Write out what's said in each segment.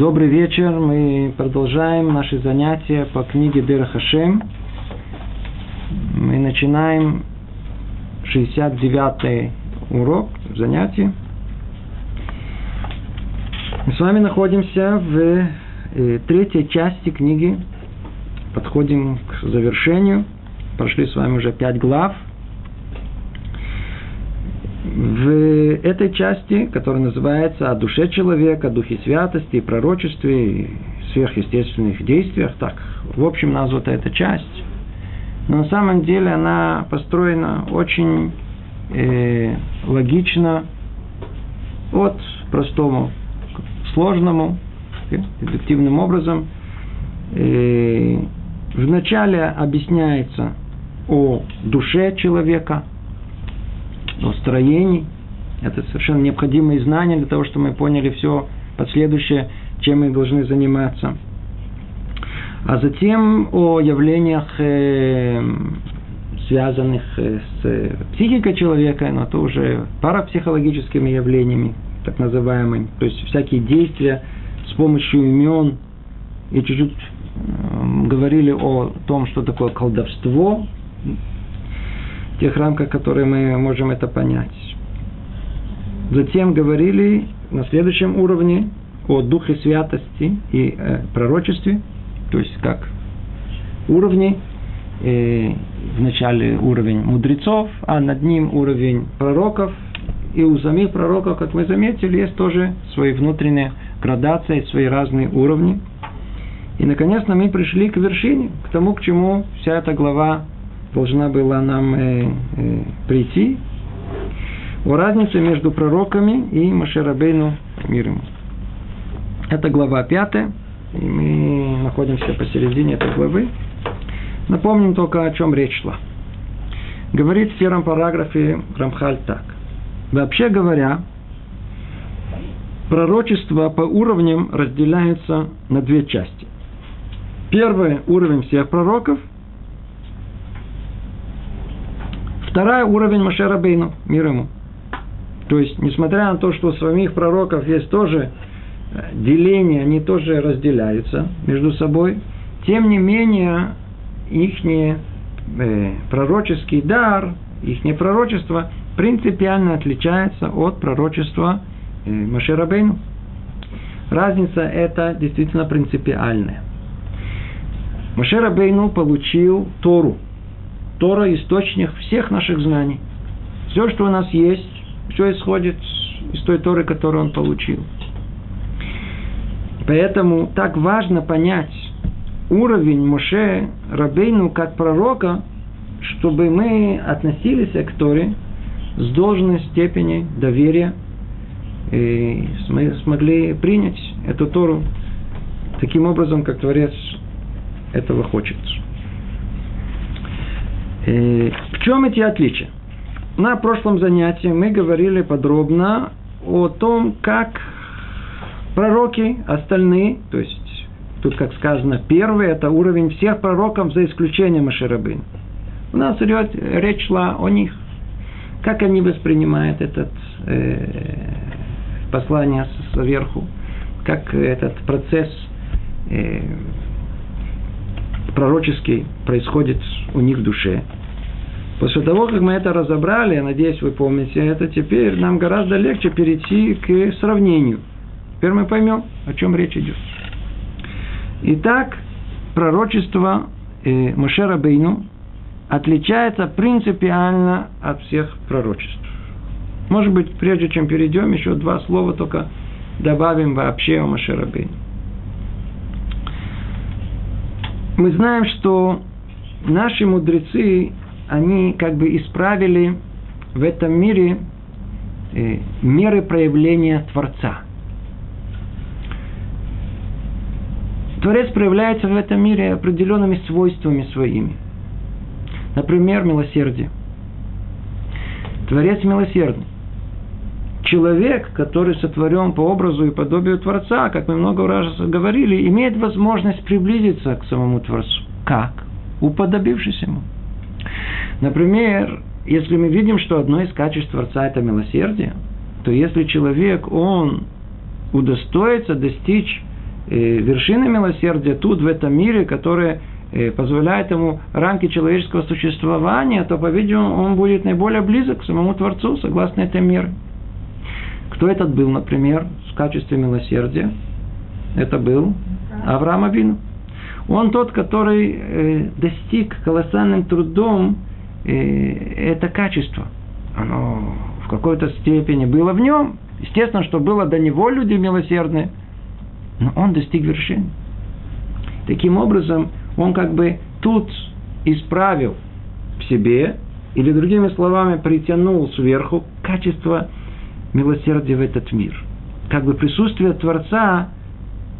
Добрый вечер. Мы продолжаем наши занятия по книге Дера Хашем. Мы начинаем 69-й урок, занятие. Мы с вами находимся в э, третьей части книги. Подходим к завершению. Прошли с вами уже пять глав – в этой части, которая называется «О душе человека, о духе святости и пророчестве, и сверхъестественных действиях», так, в общем, названа эта часть. Но на самом деле она построена очень э, логично от простому к сложному, дедуктивным образом. Э, вначале объясняется о душе человека – о строении. Это совершенно необходимые знания для того, чтобы мы поняли все последующее, чем мы должны заниматься. А затем о явлениях, э, связанных э, с психикой человека, но это уже парапсихологическими явлениями, так называемыми. То есть всякие действия с помощью имен. И чуть-чуть э, говорили о том, что такое колдовство, тех рамках, которые мы можем это понять. Затем говорили на следующем уровне о духе святости и э, пророчестве, то есть как уровни, э, вначале уровень мудрецов, а над ним уровень пророков, и у самих пророков, как мы заметили, есть тоже свои внутренние градации, свои разные уровни. И, наконец, мы пришли к вершине, к тому, к чему вся эта глава должна была нам э, э, прийти, о разнице между пророками и Машерабейну мир ему. Это глава пятая, и мы находимся посередине этой главы. Напомним только, о чем речь шла. Говорит в первом параграфе Рамхаль так. Вообще говоря, пророчество по уровням разделяется на две части. Первый уровень всех пророков – Второй уровень Машера Бейну, мир ему. То есть, несмотря на то, что у самих пророков есть тоже э, деление, они тоже разделяются между собой, тем не менее, их э, пророческий дар, их пророчество принципиально отличается от пророчества э, Машера Бейну. Разница это действительно принципиальная. Машера Бейну получил Тору – Тора – источник всех наших знаний. Все, что у нас есть, все исходит из той Торы, которую он получил. Поэтому так важно понять уровень Моше Рабейну как пророка, чтобы мы относились к Торе с должной степени доверия и мы смогли принять эту Тору таким образом, как Творец этого хочет. Э, в чем эти отличия? На прошлом занятии мы говорили подробно о том, как пророки, остальные, то есть тут, как сказано, первый – это уровень всех пророков, за исключением Маширабын. У нас речь шла о них. Как они воспринимают этот э, послание сверху, как этот процесс э, пророческий происходит у них в душе. После того, как мы это разобрали, я надеюсь, вы помните это, теперь нам гораздо легче перейти к сравнению. Теперь мы поймем, о чем речь идет. Итак, пророчество э, Мошера Бейну отличается принципиально от всех пророчеств. Может быть, прежде чем перейдем, еще два слова только добавим вообще о Мошера Бейну. Мы знаем, что наши мудрецы они как бы исправили в этом мире э, меры проявления Творца. Творец проявляется в этом мире определенными свойствами своими. Например, милосердие. Творец милосердный. Человек, который сотворен по образу и подобию Творца, как мы много раз говорили, имеет возможность приблизиться к самому Творцу. Как? Уподобившись ему. Например, если мы видим, что одно из качеств Творца – это милосердие, то если человек, он удостоится достичь э, вершины милосердия тут, в этом мире, которое э, позволяет ему рамки человеческого существования, то, по-видимому, он будет наиболее близок к самому Творцу, согласно этой мере. Кто этот был, например, в качестве милосердия? Это был Авраам Абину. Он тот, который э, достиг колоссальным трудом это качество. Оно в какой-то степени было в нем. Естественно, что было до него люди милосердные. Но он достиг вершины. Таким образом, он как бы тут исправил в себе, или другими словами, притянул сверху качество милосердия в этот мир. Как бы присутствие Творца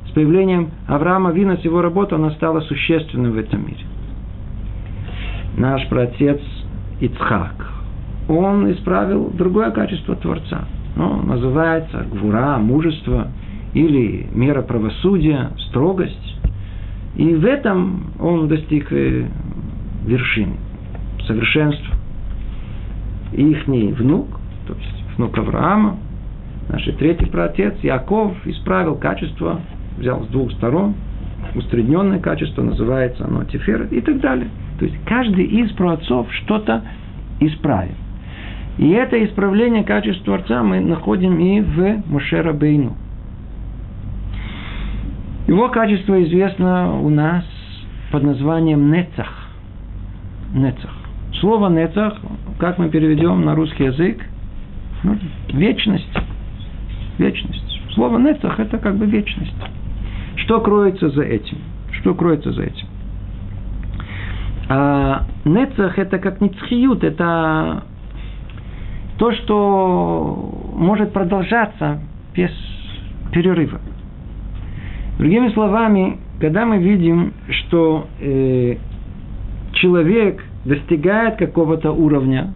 с появлением Авраама Вина с его работой, оно стало существенным в этом мире. Наш праотец Ицхак, он исправил другое качество Творца. Ну, называется гвура, мужество, или мера правосудия, строгость. И в этом он достиг вершины, совершенства. И их внук, то есть внук Авраама, наш третий праотец, Яков, исправил качество, взял с двух сторон, усредненное качество, называется оно тефер и так далее. То есть каждый из праотцов что-то исправил. И это исправление качества Творца мы находим и в Мушера Бейну. Его качество известно у нас под названием Нецах. Нецах. Слово Нецах, как мы переведем на русский язык, вечность. Вечность. Слово Нецах – это как бы вечность. Что кроется за этим? Что кроется за этим? А Нецах – это как Ницхиют, это то, что может продолжаться без перерыва. Другими словами, когда мы видим, что э, человек достигает какого-то уровня,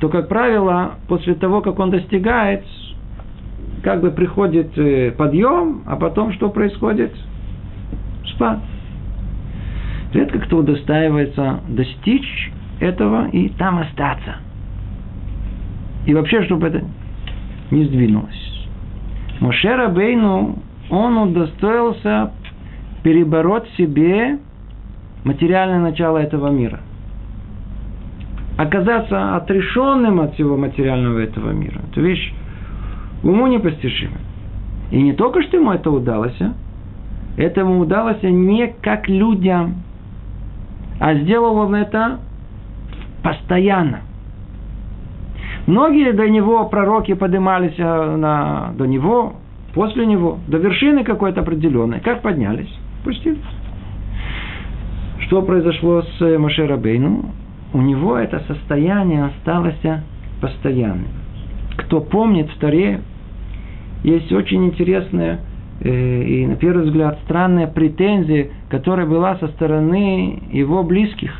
то, как правило, после того, как он достигает, как бы приходит э, подъем, а потом что происходит? Спад. Редко кто удостаивается достичь этого и там остаться. И вообще, чтобы это не сдвинулось. Мошера Бейну он удостоился перебороть себе материальное начало этого мира. Оказаться отрешенным от всего материального этого мира. Это вещь уму непостижима. И не только что ему это удалось, а? это ему удалось не как людям, а сделал он это постоянно. Многие до него пророки поднимались а, на, до него, после него, до вершины какой-то определенной. Как поднялись? Пустились. Что произошло с Бейну? У него это состояние осталось постоянным. Кто помнит в Таре, есть очень интересная э, и, на первый взгляд, странная претензия, которая была со стороны его близких,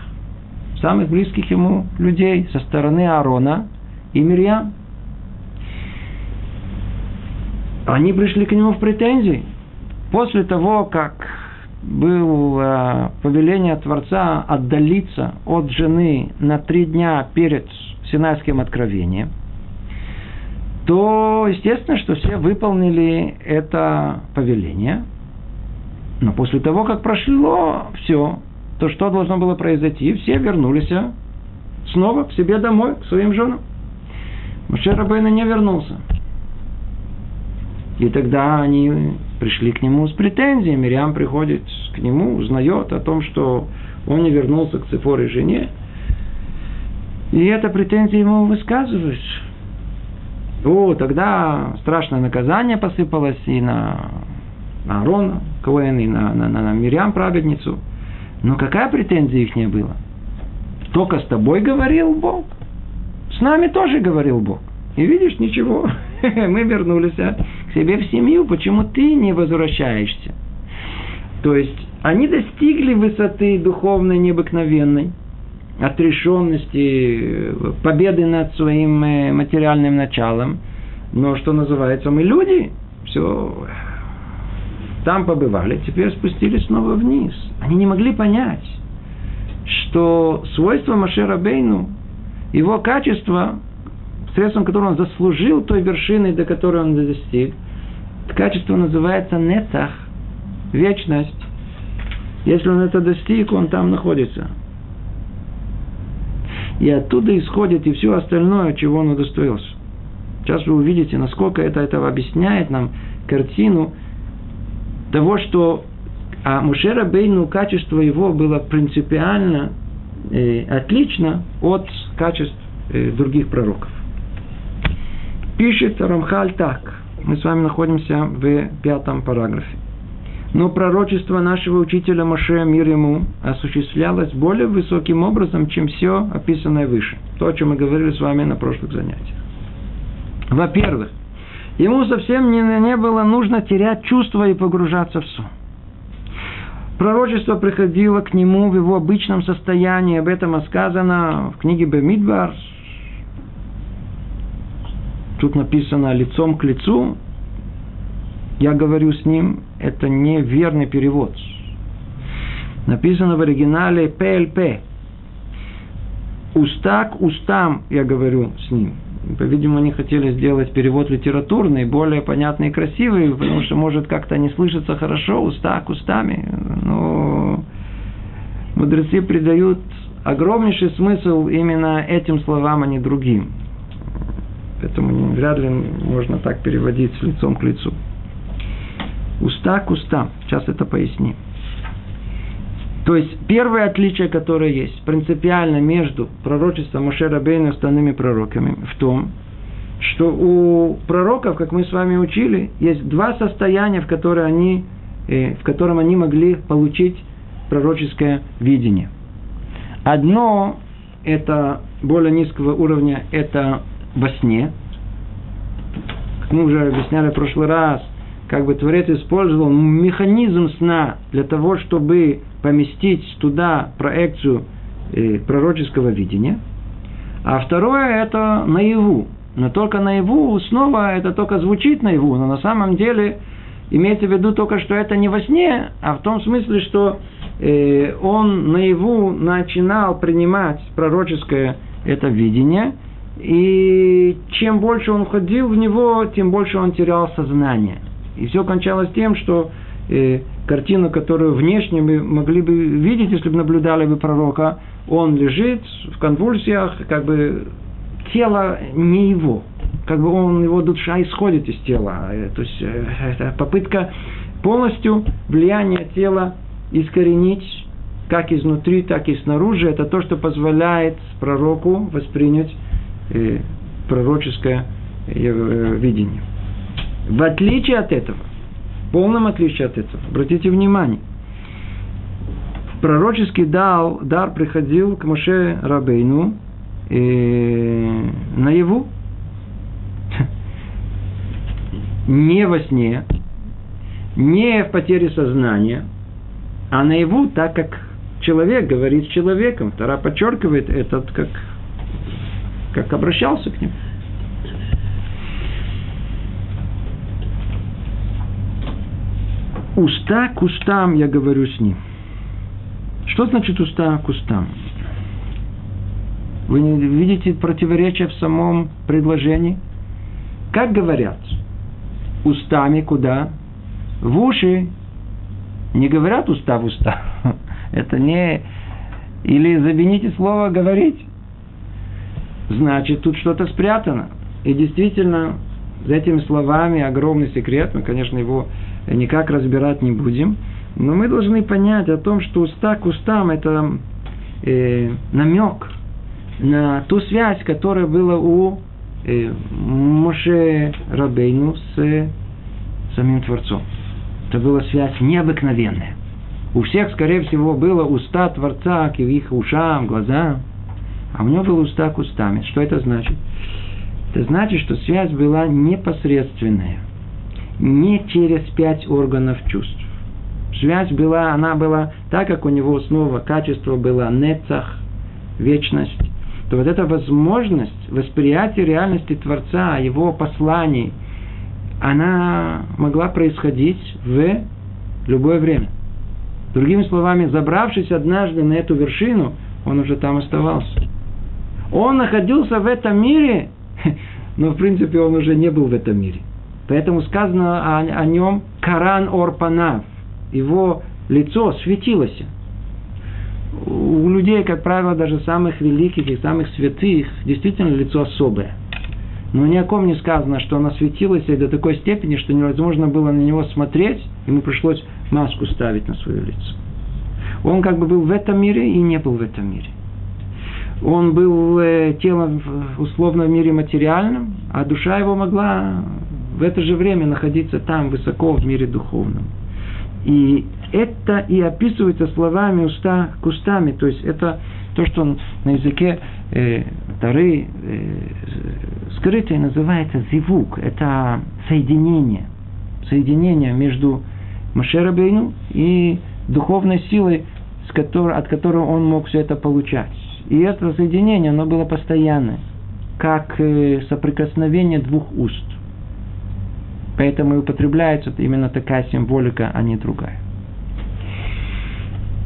самых близких ему людей, со стороны Аарона и Мирьям. Они пришли к нему в претензии. После того, как было повеление Творца отдалиться от жены на три дня перед Синайским откровением, то естественно, что все выполнили это повеление. Но после того, как прошло все, то что должно было произойти? Все вернулись снова к себе домой, к своим женам. Маше Рабейна не вернулся. И тогда они пришли к нему с претензиями. Мириам приходит к нему, узнает о том, что он не вернулся к Цифоре жене. И эта претензия ему высказывает. О, тогда страшное наказание посыпалось и на, на Арона, Коэн, и на, на, на, на Мирьям, праведницу. Но какая претензия их не было? Только с тобой говорил Бог. С нами тоже говорил Бог. И видишь, ничего. Мы вернулись а, себе в семью. Почему ты не возвращаешься? То есть, они достигли высоты духовной необыкновенной, отрешенности, победы над своим э, материальным началом. Но, что называется, мы люди, все, там побывали, теперь спустились снова вниз. Они не могли понять, что свойство Машера Бейну, его качество средством которого он заслужил той вершины, до которой он достиг. Качество называется нецах, вечность. Если он это достиг, он там находится. И оттуда исходит и все остальное, чего он удостоился. Сейчас вы увидите, насколько это, это объясняет нам картину того, что а Мушера Бейну качество его было принципиально э, отлично от качеств э, других пророков. Пишет Рамхаль так. Мы с вами находимся в пятом параграфе. Но пророчество нашего учителя Моше, мир ему, осуществлялось более высоким образом, чем все описанное выше. То, о чем мы говорили с вами на прошлых занятиях. Во-первых, ему совсем не, не было нужно терять чувства и погружаться в сон. Пророчество приходило к нему в его обычном состоянии. Об этом сказано в книге Бемидбар. Тут написано лицом к лицу. Я говорю с ним, это неверный перевод. Написано в оригинале ПЛП. Уста к устам я говорю с ним. По-видимому, они хотели сделать перевод литературный, более понятный и красивый, потому что может как-то не слышаться хорошо, уста к устами. Но мудрецы придают огромнейший смысл именно этим словам, а не другим. Поэтому вряд ли можно так переводить с лицом к лицу. Уста к устам. Сейчас это поясним. То есть первое отличие, которое есть принципиально между пророчеством Моше Бейна и остальными пророками в том, что у пророков, как мы с вами учили, есть два состояния, в, которые они, э, в котором они могли получить пророческое видение. Одно – это более низкого уровня, это во сне. Мы уже объясняли в прошлый раз – как бы Творец использовал механизм сна для того, чтобы поместить туда проекцию э, пророческого видения. А второе – это наяву. Но только наяву, снова это только звучит наяву, но на самом деле имеется в виду только, что это не во сне, а в том смысле, что э, он наяву начинал принимать пророческое это видение, и чем больше он входил в него, тем больше он терял сознание. И все кончалось тем, что э, картину, которую внешне мы могли бы видеть, если бы наблюдали бы пророка, он лежит в конвульсиях, как бы тело не его, как бы он, его душа исходит из тела. Э, то есть э, это попытка полностью влияние тела искоренить как изнутри, так и снаружи. Это то, что позволяет пророку воспринять пророческое э, видение. В отличие от этого, в полном отличие от этого, обратите внимание, пророческий дар, дар приходил к Моше Рабейну э, наяву, не во сне, не в потере сознания, а наяву, так как человек говорит с человеком. Втора подчеркивает этот, как, как обращался к нему. уста к устам я говорю с ним. Что значит уста к устам? Вы не видите противоречия в самом предложении? Как говорят? Устами куда? В уши. Не говорят уста в уста. Это не... Или замените слово «говорить». Значит, тут что-то спрятано. И действительно, за этими словами огромный секрет. Мы, конечно, его никак разбирать не будем. Но мы должны понять о том, что уста к устам – это э, намек на ту связь, которая была у э, Моше Рабейну с э, самим Творцом. Это была связь необыкновенная. У всех, скорее всего, было уста Творца к их ушам, глазам, а у него было уста к устами. Что это значит? Это значит, что связь была непосредственная не через пять органов чувств. Связь была, она была, так как у него снова качество было нецах, вечность, то вот эта возможность восприятия реальности Творца, его посланий, она могла происходить в любое время. Другими словами, забравшись однажды на эту вершину, он уже там оставался. Он находился в этом мире, но в принципе он уже не был в этом мире. Поэтому сказано о, о нем Каран Орпанав. его лицо светилось. У людей, как правило, даже самых великих и самых святых, действительно лицо особое. Но ни о ком не сказано, что оно светилось до такой степени, что невозможно было на него смотреть, ему пришлось маску ставить на свое лицо. Он как бы был в этом мире и не был в этом мире. Он был э, телом условно в мире материальном, а душа его могла в это же время находиться там, высоко в мире духовном. И это и описывается словами уста к устами. То есть это то, что на языке э, Тары э, скрытое называется зивук. Это соединение. Соединение между Машерабейну и духовной силой, с которой, от которой он мог все это получать. И это соединение, оно было постоянное, как э, соприкосновение двух уст. Поэтому и употребляется именно такая символика, а не другая.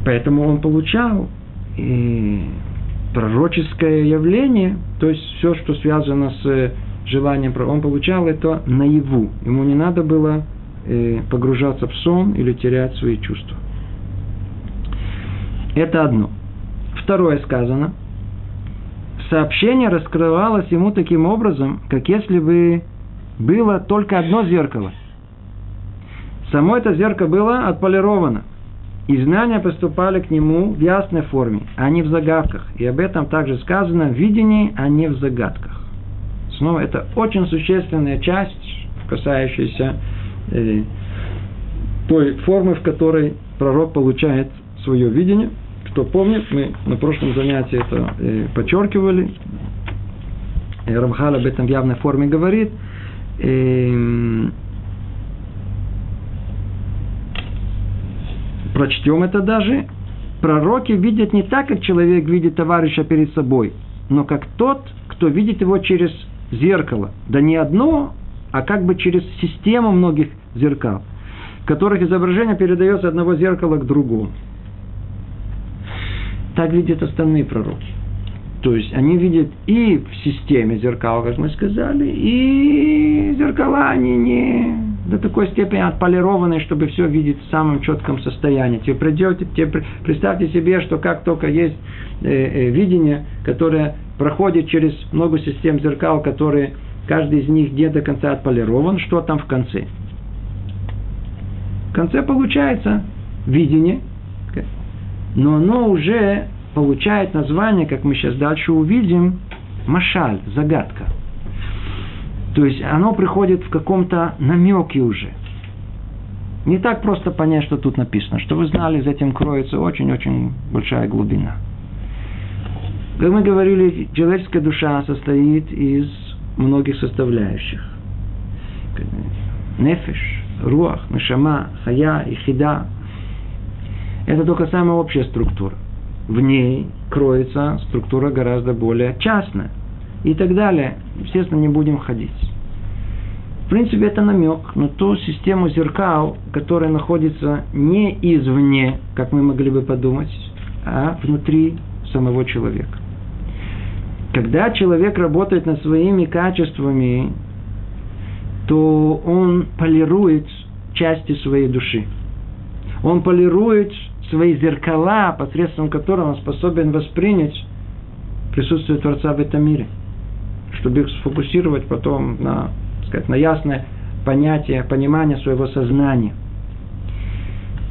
Поэтому он получал и пророческое явление, то есть все, что связано с э, желанием, он получал это наяву. Ему не надо было э, погружаться в сон или терять свои чувства. Это одно. Второе сказано. Сообщение раскрывалось ему таким образом, как если бы было только одно зеркало. Само это зеркало было отполировано. И знания поступали к нему в ясной форме, а не в загадках. И об этом также сказано в видении, а не в загадках. Снова это очень существенная часть, касающаяся э, той формы, в которой пророк получает свое видение. Кто помнит, мы на прошлом занятии это э, подчеркивали. Рамхал об этом в явной форме говорит – прочтем это даже, пророки видят не так, как человек видит товарища перед собой, но как тот, кто видит его через зеркало. Да не одно, а как бы через систему многих зеркал, в которых изображение передается одного зеркала к другому. Так видят остальные пророки. То есть они видят и в системе зеркал, как мы сказали, и зеркала они не до такой степени отполированы, чтобы все видеть в самом четком состоянии. Тебе придете, тебе, представьте себе, что как только есть э, э, видение, которое проходит через много систем зеркал, которые каждый из них не до конца отполирован, что там в конце? В конце получается видение, но оно уже получает название, как мы сейчас дальше увидим, машаль, загадка. То есть оно приходит в каком-то намеке уже. Не так просто понять, что тут написано. Что вы знали, за этим кроется очень-очень большая глубина. Как мы говорили, человеческая душа состоит из многих составляющих. Нефиш, руах, мешама, хая и хида. Это только самая общая структура в ней кроется структура гораздо более частная. И так далее. Естественно, не будем ходить. В принципе, это намек на ту систему зеркал, которая находится не извне, как мы могли бы подумать, а внутри самого человека. Когда человек работает над своими качествами, то он полирует части своей души. Он полирует свои зеркала, посредством которых он способен воспринять присутствие Творца в этом мире, чтобы их сфокусировать потом на, сказать, на ясное понятие, понимание своего сознания.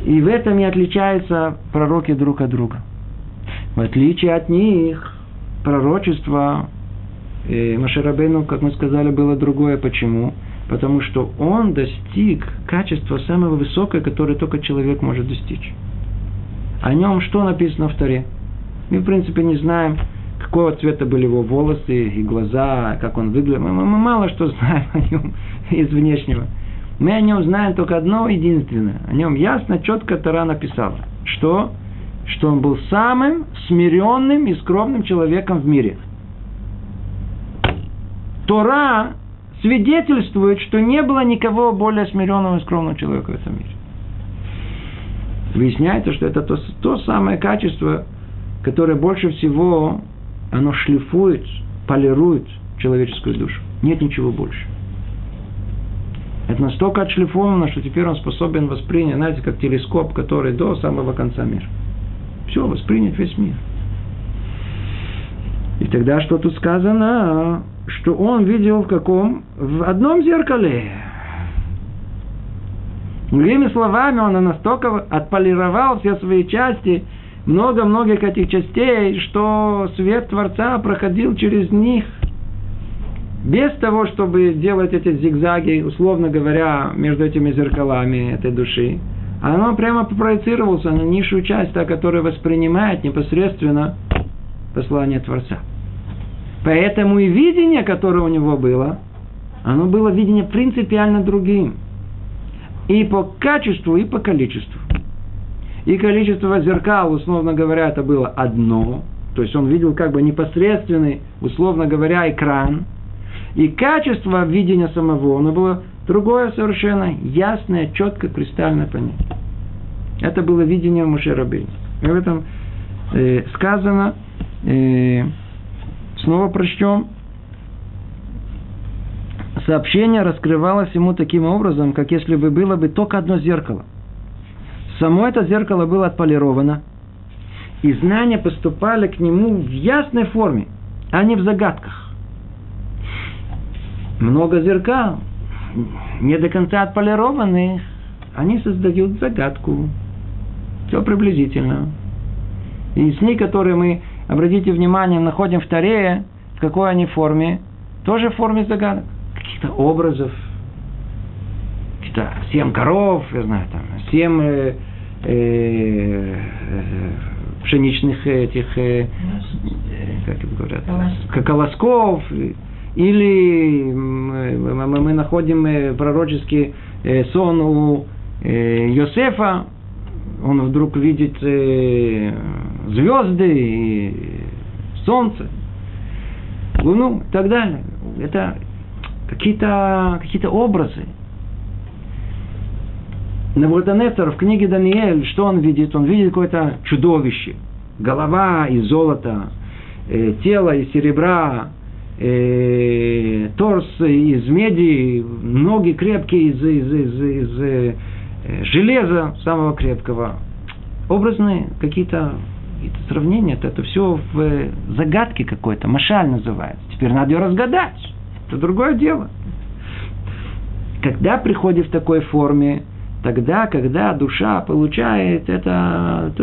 И в этом и отличаются пророки друг от друга. В отличие от них, пророчество и Маширабейну, как мы сказали, было другое. Почему? Потому что он достиг качества самого высокого, которое только человек может достичь. О нем что написано в Таре? Мы, в принципе, не знаем, какого цвета были его волосы и глаза, как он выглядел. Мы, мы мало что знаем о нем из внешнего. Мы о нем знаем только одно единственное. О нем ясно, четко Тара написала. Что? Что он был самым смиренным и скромным человеком в мире. Тора свидетельствует, что не было никого более смиренного и скромного человека в этом мире. Выясняется, что это то, то самое качество, которое больше всего оно шлифует, полирует человеческую душу. Нет ничего больше. Это настолько отшлифовано, что теперь он способен воспринять, знаете, как телескоп, который до самого конца мира. Все, воспринять весь мир. И тогда что тут сказано? Что он видел в каком? В одном зеркале. Другими словами, он настолько отполировал все свои части, много-многих этих частей, что свет Творца проходил через них – без того, чтобы делать эти зигзаги, условно говоря, между этими зеркалами этой души, оно прямо проецировался на низшую часть, та, которая воспринимает непосредственно послание Творца. Поэтому и видение, которое у него было, оно было видение принципиально другим. И по качеству, и по количеству. И количество зеркал, условно говоря, это было одно. То есть он видел как бы непосредственный, условно говоря, экран – и качество видения самого, оно было другое совершенно, ясное, четко, кристально понятие. Это было видение Мушерабейна. И в этом э, сказано, э, снова прочтем, сообщение раскрывалось ему таким образом, как если бы было бы только одно зеркало. Само это зеркало было отполировано, и знания поступали к нему в ясной форме, а не в загадках много зеркал, не до конца отполированных, они создают загадку. Все приблизительно. И сны, которые мы, обратите внимание, находим в Таре, в какой они форме, тоже в форме загадок. Каких-то образов, каких-то семь коров, я знаю, там, семь э, э, пшеничных этих, э, как это говорят, колосков. колосков. Или мы находим э, пророческий э, сон у э, Йосефа, он вдруг видит звезды и солнце, луну и так далее. Это какие-то какие образы. Навуходоносор в книге Даниэль, что он видит? Он видит какое-то чудовище. Голова из золота, тело из серебра, э, торс из меди, ноги крепкие из, из, из, из э, железа самого крепкого. Образные какие-то какие сравнения, это, это все в загадке какой-то, машаль называется. Теперь надо ее разгадать. Это другое дело. Когда приходит в такой форме, тогда, когда душа получает это,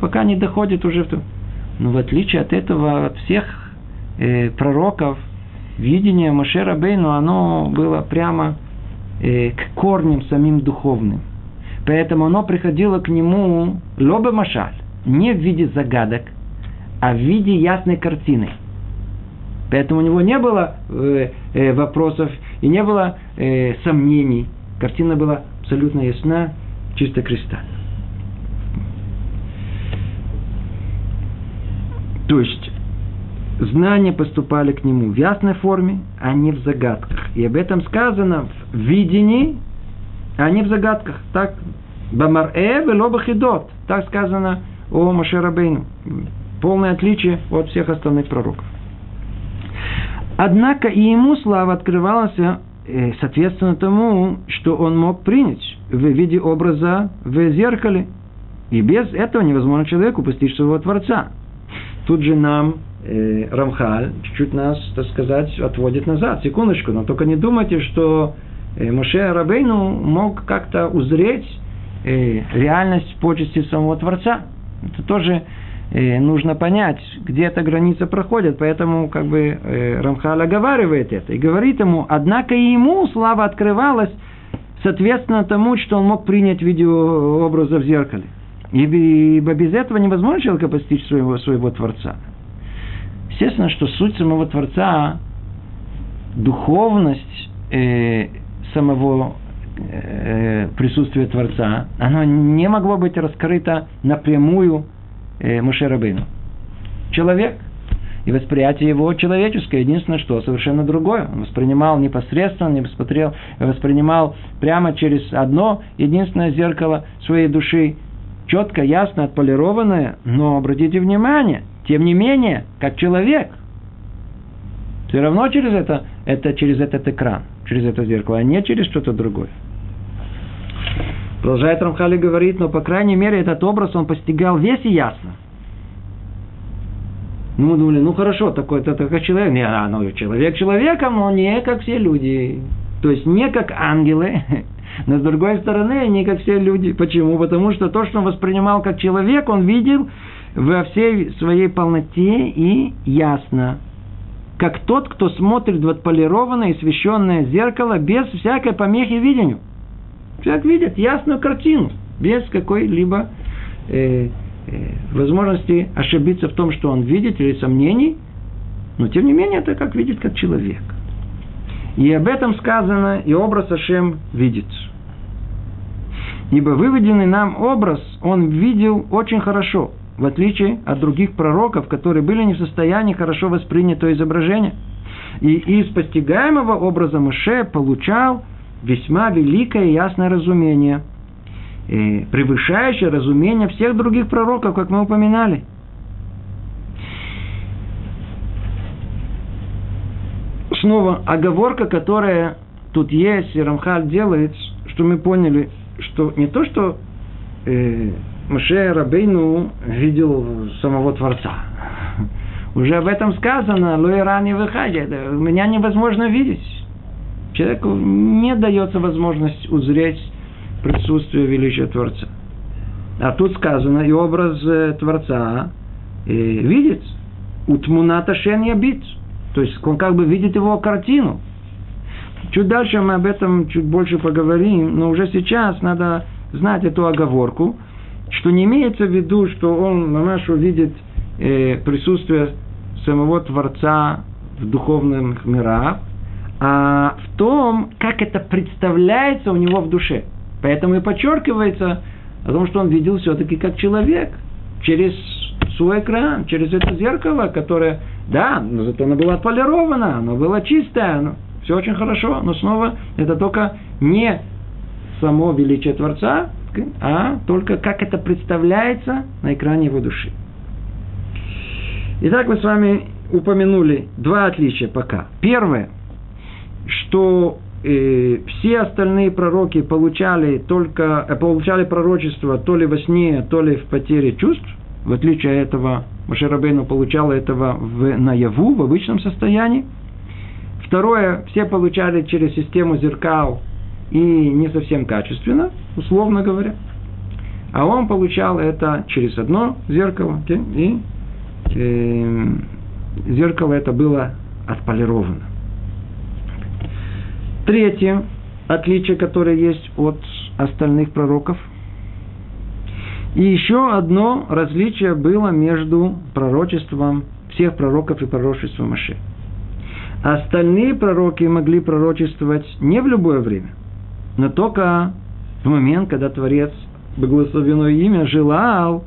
пока не доходит уже в... Но в отличие от этого, от всех э, пророков, видение Машера Бейну, оно было прямо э, к корням самим духовным. Поэтому оно приходило к нему лоба машаль, не в виде загадок, а в виде ясной картины. Поэтому у него не было э, э, вопросов и не было э, сомнений. Картина была абсолютно ясна, чисто кристально. То есть знания поступали к нему в ясной форме, а не в загадках. И об этом сказано в видении, а не в загадках. Так, Бамар-э велобахидот. Так сказано о Машерабейну. Полное отличие от всех остальных пророков. Однако и ему слава открывалась э, соответственно тому, что он мог принять в виде образа в зеркале. И без этого невозможно человеку постичь своего Творца. Тут же нам э, Рамхаль чуть-чуть нас, так сказать, отводит назад. Секундочку, но только не думайте, что э, Моше Рабейну мог как-то узреть э, реальность почести самого Творца. Это тоже э, нужно понять, где эта граница проходит. Поэтому как бы э, Рамхаль оговаривает это и говорит ему, однако и ему слава открывалась соответственно тому, что он мог принять видеообраза в зеркале. Ибо без этого невозможно человека постичь своего, своего Творца. Естественно, что суть самого Творца, духовность э, самого э, присутствия Творца, оно не могло быть раскрыто напрямую э, Мушерабейну. Человек и восприятие его человеческое, единственное что, совершенно другое. Он воспринимал непосредственно, не посмотрел, воспринимал прямо через одно единственное зеркало своей души, четко, ясно, отполированное, но обратите внимание – тем не менее, как человек, все равно через это, это через этот экран. через это зеркало, а не через что-то другое. Продолжает Рамхали говорит, но по крайней мере этот образ он постигал весь и ясно. Ну, мы думали, ну хорошо, такой это как человек. Не, а, ну, человек человеком, но не как все люди. То есть не как ангелы, но с другой стороны, не как все люди. Почему? Потому что то, что он воспринимал как человек, он видел во всей своей полноте и ясно. Как тот, кто смотрит в отполированное и священное зеркало без всякой помехи видению. Человек видит ясную картину, без какой-либо э, Э, возможности ошибиться в том, что он видит, или сомнений, но тем не менее это как видит как человек. И об этом сказано, и образ Ашем видит. Ибо выведенный нам образ он видел очень хорошо, в отличие от других пророков, которые были не в состоянии хорошо воспринять то изображение. И из постигаемого образа Муше получал весьма великое и ясное разумение – э, превышающее разумение всех других пророков, как мы упоминали. Снова оговорка, которая тут есть, и Рамхаль делает, что мы поняли, что не то, что э, Маше Рабейну видел самого Творца. Уже об этом сказано, Луи рани выходит. Меня невозможно видеть. Человеку не дается возможность узреть присутствие величия Творца. А тут сказано, и образ э, Творца э, видит, утмуната шен ябит. То есть он как бы видит его картину. Чуть дальше мы об этом чуть больше поговорим, но уже сейчас надо знать эту оговорку, что не имеется в виду, что он на нашу видит э, присутствие самого Творца в духовных мирах, а в том, как это представляется у него в душе – Поэтому и подчеркивается о том, что он видел все-таки как человек через свой экран, через это зеркало, которое, да, но зато оно было отполировано, оно было чистое, оно, все очень хорошо, но снова это только не само величие Творца, а только как это представляется на экране его души. Итак, мы с вами упомянули два отличия пока. Первое, что и все остальные пророки получали только э, получали пророчество то ли во сне, то ли в потере чувств, в отличие от этого Маширабейну получал этого в наяву, в обычном состоянии. Второе, все получали через систему зеркал и не совсем качественно, условно говоря. А он получал это через одно зеркало, и э, зеркало это было отполировано. Третье отличие, которое есть от остальных пророков. И еще одно различие было между пророчеством всех пророков и пророчеством Маше. Остальные пророки могли пророчествовать не в любое время, но только в момент, когда Творец, благословенное имя, желал,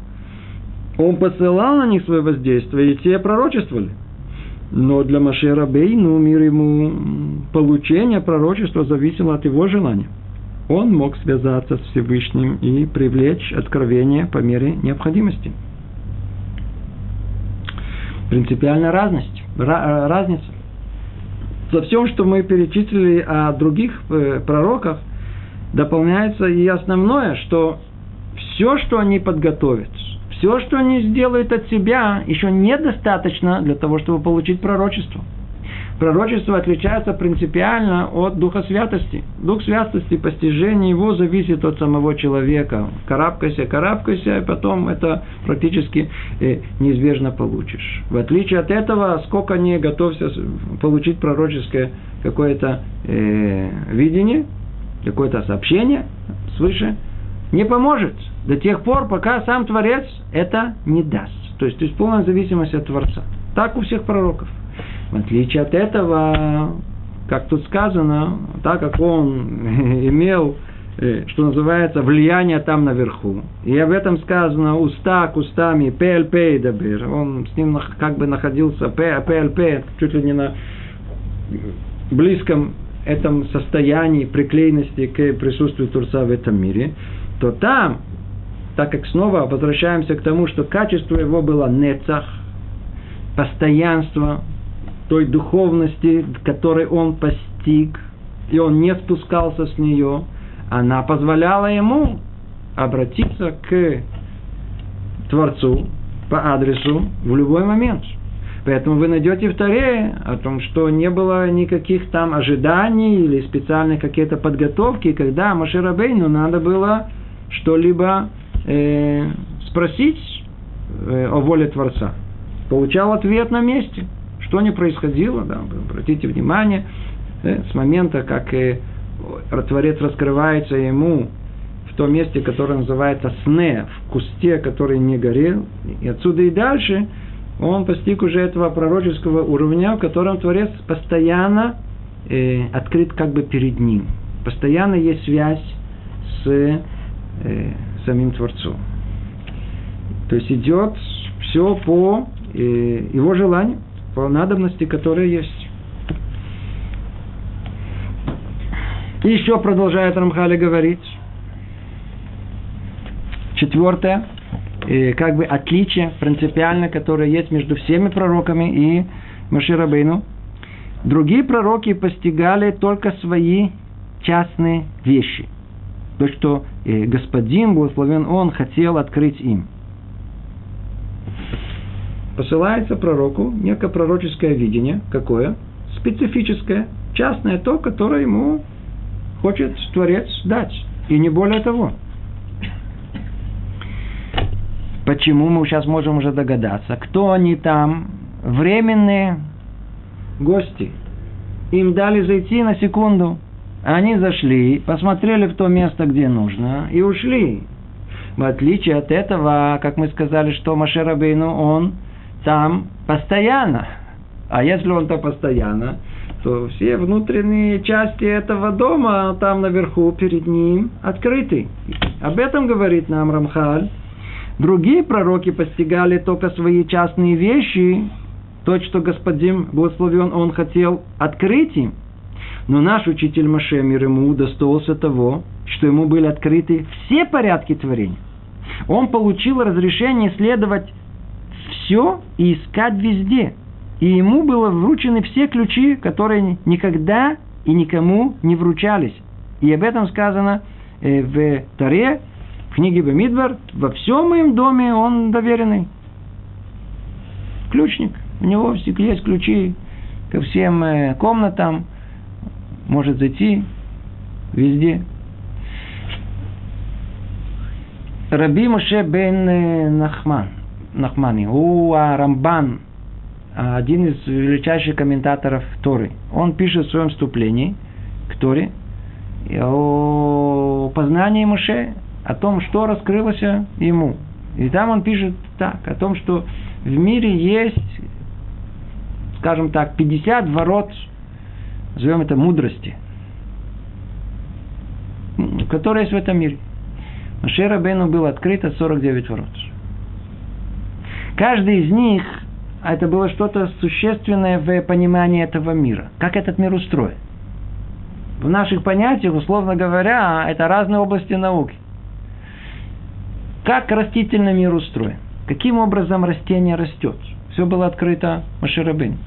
он посылал на них свое воздействие, и те пророчествовали. Но для Машера Бейну, мир ему, получение пророчества зависело от его желания. Он мог связаться с Всевышним и привлечь откровение по мере необходимости. Принципиальная разность, ra- разница. За всем, что мы перечислили о других э, пророках, дополняется и основное, что все, что они подготовят – все, что они сделают от себя, еще недостаточно для того, чтобы получить пророчество. Пророчество отличается принципиально от Духа Святости. Дух Святости, постижение его зависит от самого человека. Карабкайся, карабкайся, и потом это практически э, неизбежно получишь. В отличие от этого, сколько не готовься получить пророческое какое-то э, видение, какое-то сообщение свыше, не поможет до тех пор, пока сам Творец это не даст. То есть, то есть полная зависимость от Творца. Так у всех пророков. В отличие от этого, как тут сказано, так как он имел, э, что называется, влияние там наверху, и об этом сказано уста к устами, ПЛП дабир, он с ним как бы находился, ПЛП, чуть ли не на близком этом состоянии приклеенности к присутствию Турца в этом мире, то там так как снова возвращаемся к тому, что качество его было нецах, постоянство той духовности, которой он постиг, и он не спускался с нее, она позволяла ему обратиться к Творцу по адресу в любой момент. Поэтому вы найдете в Таре о том, что не было никаких там ожиданий или специальной какие-то подготовки, когда Маширабейну надо было что-либо э, спросить э, о воле Творца. Получал ответ на месте. Что не происходило, да, обратите внимание, э, с момента, как э, Творец раскрывается ему в том месте, которое называется сне, в кусте, который не горел, и отсюда и дальше – он постиг уже этого пророческого уровня, в котором Творец постоянно э, открыт как бы перед ним. Постоянно есть связь с э, самим Творцом. То есть идет все по э, его желанию, по надобности, которая есть. И еще продолжает Рамхали говорить. Четвертое э, как бы отличие принципиально, которое есть между всеми пророками и Маширабейну. Другие пророки постигали только свои частные вещи. То, что э, господин, благословен он, хотел открыть им. Посылается пророку некое пророческое видение. Какое? Специфическое, частное, то, которое ему хочет Творец дать. И не более того. Почему мы сейчас можем уже догадаться? Кто они там? Временные гости. Им дали зайти на секунду. Они зашли, посмотрели в то место, где нужно, и ушли. В отличие от этого, как мы сказали, что Машерабейну, он там постоянно. А если он там постоянно, то все внутренние части этого дома там наверху перед ним открыты. Об этом говорит нам Рамхаль Другие пророки постигали только свои частные вещи, то, что господин благословен, он хотел открыть им. Но наш учитель Маше, мир ему, удостоился того, что ему были открыты все порядки творения. Он получил разрешение исследовать все и искать везде. И ему были вручены все ключи, которые никогда и никому не вручались. И об этом сказано э, в Таре, в книге Бамидбар, во всем моем доме он доверенный. Ключник. У него есть ключи ко всем э, комнатам. Может зайти везде. Раби Моше бен э, Нахман, Нахмани, у Рамбан, один из величайших комментаторов Торы. Он пишет в своем вступлении к Торе о познании Моше, о том, что раскрылось ему. И там он пишет так, о том, что в мире есть, скажем так, 50 ворот, назовем это мудрости, которые есть в этом мире. Машера Бену было открыто 49 ворот. Каждый из них, это было что-то существенное в понимании этого мира. Как этот мир устроен. В наших понятиях, условно говоря, это разные области науки. Как растительный мир устроен? Каким образом растение растет? Все было открыто Маширабин.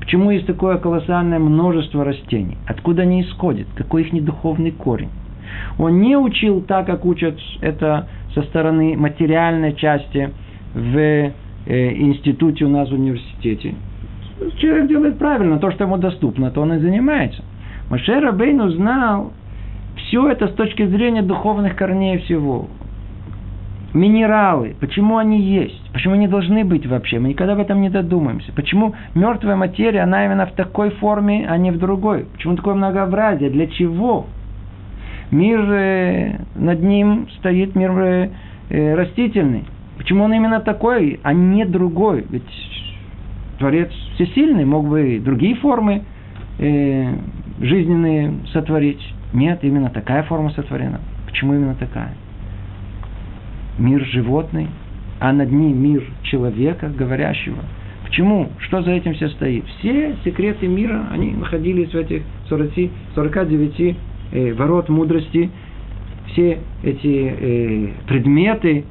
Почему есть такое колоссальное множество растений? Откуда они исходят? Какой их недуховный корень? Он не учил так, как учат это со стороны материальной части в институте у нас в университете. Человек делает правильно, то, что ему доступно, то он и занимается. Машер Бейну знал все это с точки зрения духовных корней всего минералы, почему они есть, почему они должны быть вообще, мы никогда об этом не додумаемся. Почему мертвая материя, она именно в такой форме, а не в другой? Почему такое многообразие? Для чего? Мир, э, над ним стоит мир э, э, растительный. Почему он именно такой, а не другой? Ведь Творец всесильный, мог бы и другие формы жизненные сотворить. Нет, именно такая форма сотворена. Почему именно такая? мир животный, а над ним мир человека, говорящего. Почему? Что за этим все стоит? Все секреты мира, они находились в этих 40, 49 э, ворот мудрости. Все эти э, предметы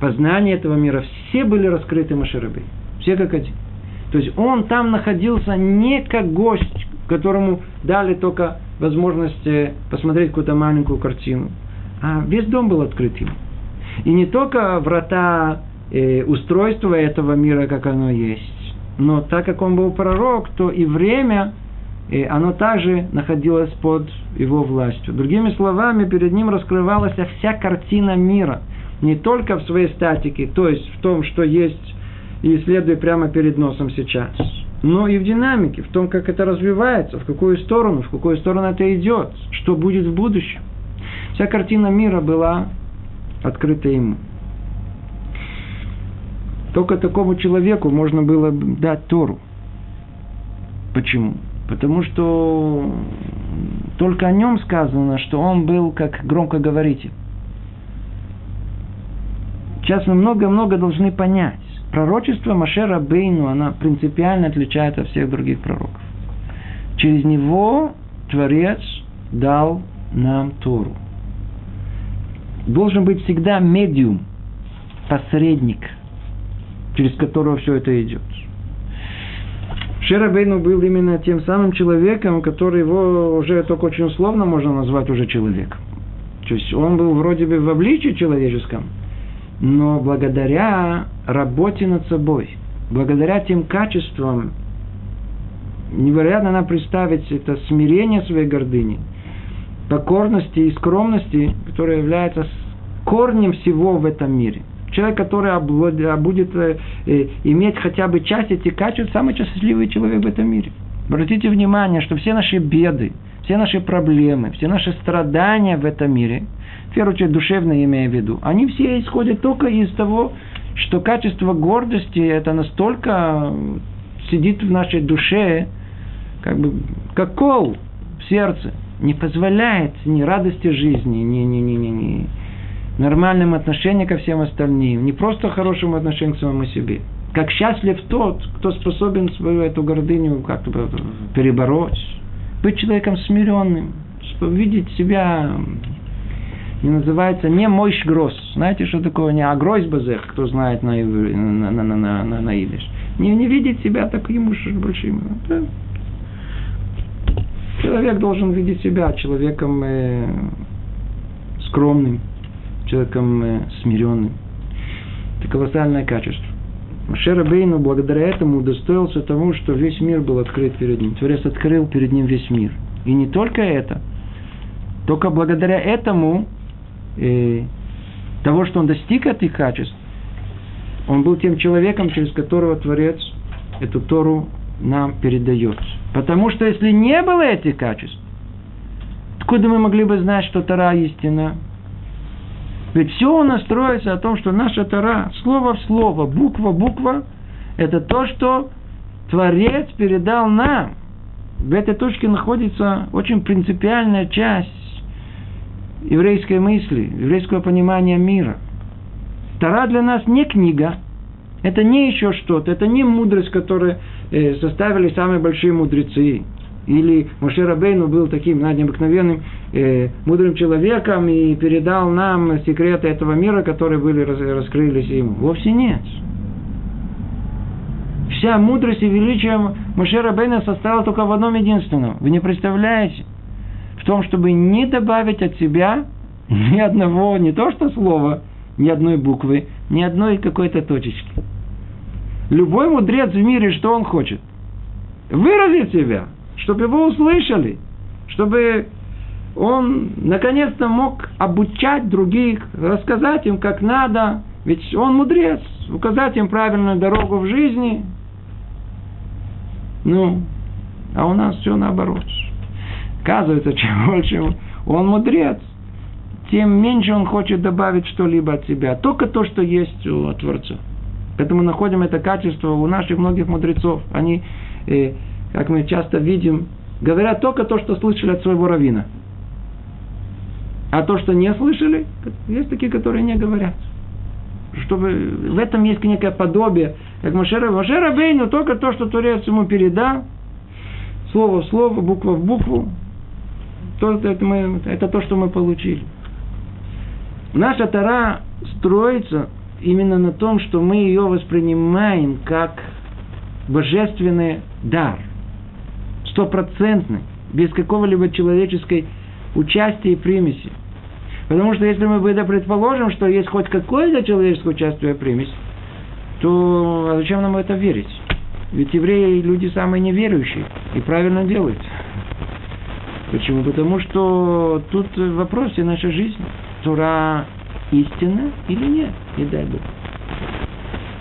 познания этого мира, все были раскрыты Маширабей. Все как один. То есть он там находился не как гость, которому дали только возможность э, посмотреть какую-то маленькую картину. А весь дом был открыт ему. И не только врата э, устройства этого мира, как оно есть, но так как он был пророк, то и время, э, оно также находилось под его властью. Другими словами, перед ним раскрывалась вся картина мира. Не только в своей статике, то есть в том, что есть и исследуя прямо перед носом сейчас, но и в динамике, в том, как это развивается, в какую сторону, в какую сторону это идет, что будет в будущем. Вся картина мира была открыта ему. Только такому человеку можно было дать Тору. Почему? Потому что только о нем сказано, что он был как громкоговоритель. Сейчас мы много-много должны понять. Пророчество Машера Бейну, она принципиально отличается от всех других пророков. Через него Творец дал нам Тору. Должен быть всегда медиум, посредник, через которого все это идет. Шерабейну был именно тем самым человеком, который его уже только очень условно можно назвать уже человеком. То есть он был вроде бы в обличии человеческом – но благодаря работе над собой, благодаря тем качествам, невероятно нам представить это смирение своей гордыни, покорности и скромности, которая является корнем всего в этом мире. Человек, который будет э, э, иметь хотя бы часть этих качеств, самый счастливый человек в этом мире. Обратите внимание, что все наши беды, все наши проблемы, все наши страдания в этом мире – в первую очередь душевно имея в виду, они все исходят только из того, что качество гордости это настолько сидит в нашей душе, как бы как кол в сердце, не позволяет ни радости жизни, ни, ни, ни, ни, ни нормальным отношениям ко всем остальным, не просто хорошему отношению к самому себе. Как счастлив тот, кто способен свою эту гордыню как-то перебороть, быть человеком смиренным, видеть себя не называется не мойш гроз. Знаете, что такое не агройс базех, кто знает на, на, на, на, на, на идиш. Не, не видеть себя таким уж большим. Да. Человек должен видеть себя человеком э, скромным, человеком э, смиренным. Это колоссальное качество. Машер Бейну благодаря этому удостоился тому, что весь мир был открыт перед ним. Творец открыл перед ним весь мир. И не только это. Только благодаря этому э, того, что он достиг этих качеств, он был тем человеком, через которого Творец эту Тору нам передает. Потому что если не было этих качеств, откуда мы могли бы знать, что Тора истина? Ведь все у нас строится о том, что наша Тора, слово в слово, буква в буква, это то, что Творец передал нам. В этой точке находится очень принципиальная часть еврейской мысли, еврейского понимания мира. Тара для нас не книга, это не еще что-то, это не мудрость, которую э, составили самые большие мудрецы. Или Моше Рабейну был таким необыкновенным э, мудрым человеком и передал нам секреты этого мира, которые были раскрылись ему. Вовсе нет. Вся мудрость и величие Моше Рабейна состояла только в одном единственном. Вы не представляете? В том, чтобы не добавить от себя ни одного, не то что слова, ни одной буквы, ни одной какой-то точечки. Любой мудрец в мире, что он хочет? Выразить себя, чтобы его услышали, чтобы он наконец-то мог обучать других, рассказать им, как надо, ведь он мудрец, указать им правильную дорогу в жизни. Ну, а у нас все наоборот. Оказывается, чем больше он мудрец, тем меньше он хочет добавить что-либо от себя. Только то, что есть у Творца. Поэтому находим это качество у наших многих мудрецов. Они, э, как мы часто видим, говорят только то, что слышали от своего равина. А то, что не слышали, есть такие, которые не говорят. Чтобы в этом есть некое подобие, как Машера, Машера Бейну, только то, что Творец ему передал, слово в слово, буква в букву, то, это, мы, это то, что мы получили. Наша Тара строится именно на том, что мы ее воспринимаем как божественный дар, стопроцентный. без какого-либо человеческой участия и примеси. Потому что если мы бы предположим, что есть хоть какое-то человеческое участие и примесь, то а зачем нам это верить? Ведь евреи люди самые неверующие и правильно делают. Почему? Потому что тут вопрос и наша жизнь. Тура истина или нет, не дай Бог.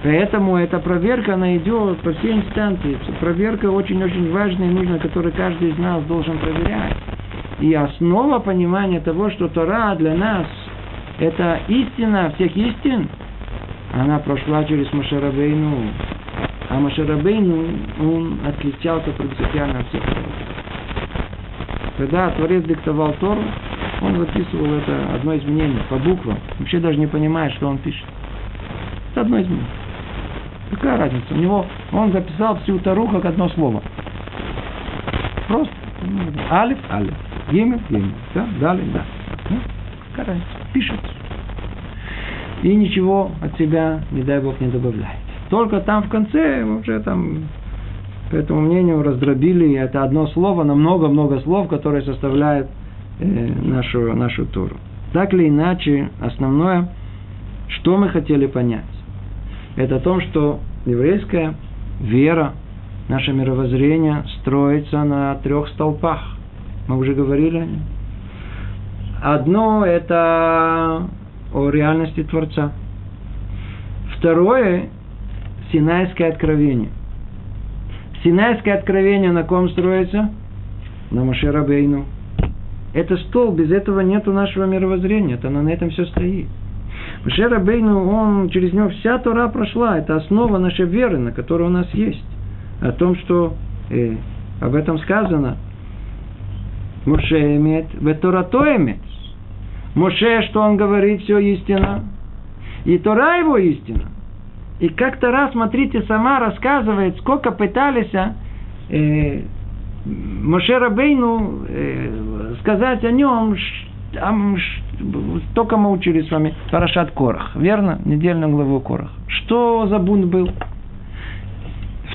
Поэтому эта проверка, она идет по всей инстанции. Проверка очень-очень важная и нужная, которую каждый из нас должен проверять. И основа понимания того, что Тора для нас – это истина всех истин, она прошла через Машарабейну. А Машарабейну, он отличался принципиально от всех Когда Творец диктовал Тору, он записывал это одно из мнений по буквам. Вообще даже не понимает, что он пишет. Это одно из мнений. Какая разница? У него он записал всю Тору как одно слово. Просто. Алиф, алиф. Гимел, гимел. Да, далее, да. Ну, какая разница? Пишет. И ничего от себя, не дай Бог, не добавляет. Только там в конце уже там по этому мнению раздробили это одно слово на много-много слов, которые составляют э, нашу, нашу Туру. Так или иначе, основное, что мы хотели понять, это о том, что еврейская вера, наше мировоззрение строится на трех столпах. Мы уже говорили о нем. Одно – это о реальности Творца. Второе – Синайское откровение. Синайское откровение на ком строится? На Машерабейну. Это стол, без этого нет нашего мировоззрения, это на этом все стоит. Машер Бейну, он, через него вся Тора прошла. Это основа нашей веры, на которой у нас есть. О том, что э, об этом сказано. Моше имеет, то имеет. Моше, что он говорит, все истина. И Тора его истина. И как-то раз, смотрите, сама рассказывает, сколько пытались э, Моше Рабейну э, сказать о нем, только мы учили с вами Парашат Корах, верно? Недельную главу Корах. Что за бунт был?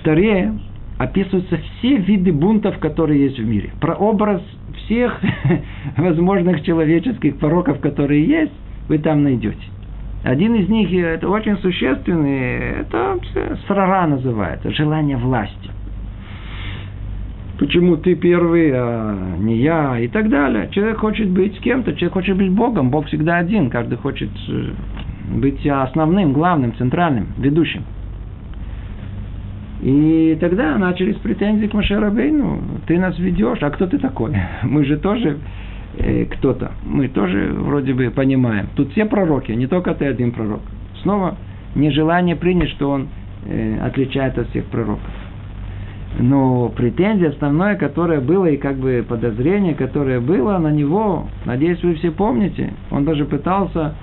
Второе, описываются все виды бунтов, которые есть в мире. Про образ всех возможных человеческих пороков, которые есть, вы там найдете. Один из них, это очень существенный, это срара называется, желание власти почему ты первый, а не я, и так далее. Человек хочет быть с кем-то, человек хочет быть Богом, Бог всегда один, каждый хочет э, быть основным, главным, центральным, ведущим. И тогда начались претензии к Машерабейну. Ты нас ведешь, а кто ты такой? Мы же тоже кто-то. Мы тоже вроде бы понимаем. Тут все пророки, не только ты один пророк. Снова нежелание принять, что он э, отличается от всех пророков. Но претензия основное, которое было, и как бы подозрение, которое было на него, надеюсь, вы все помните, он даже пытался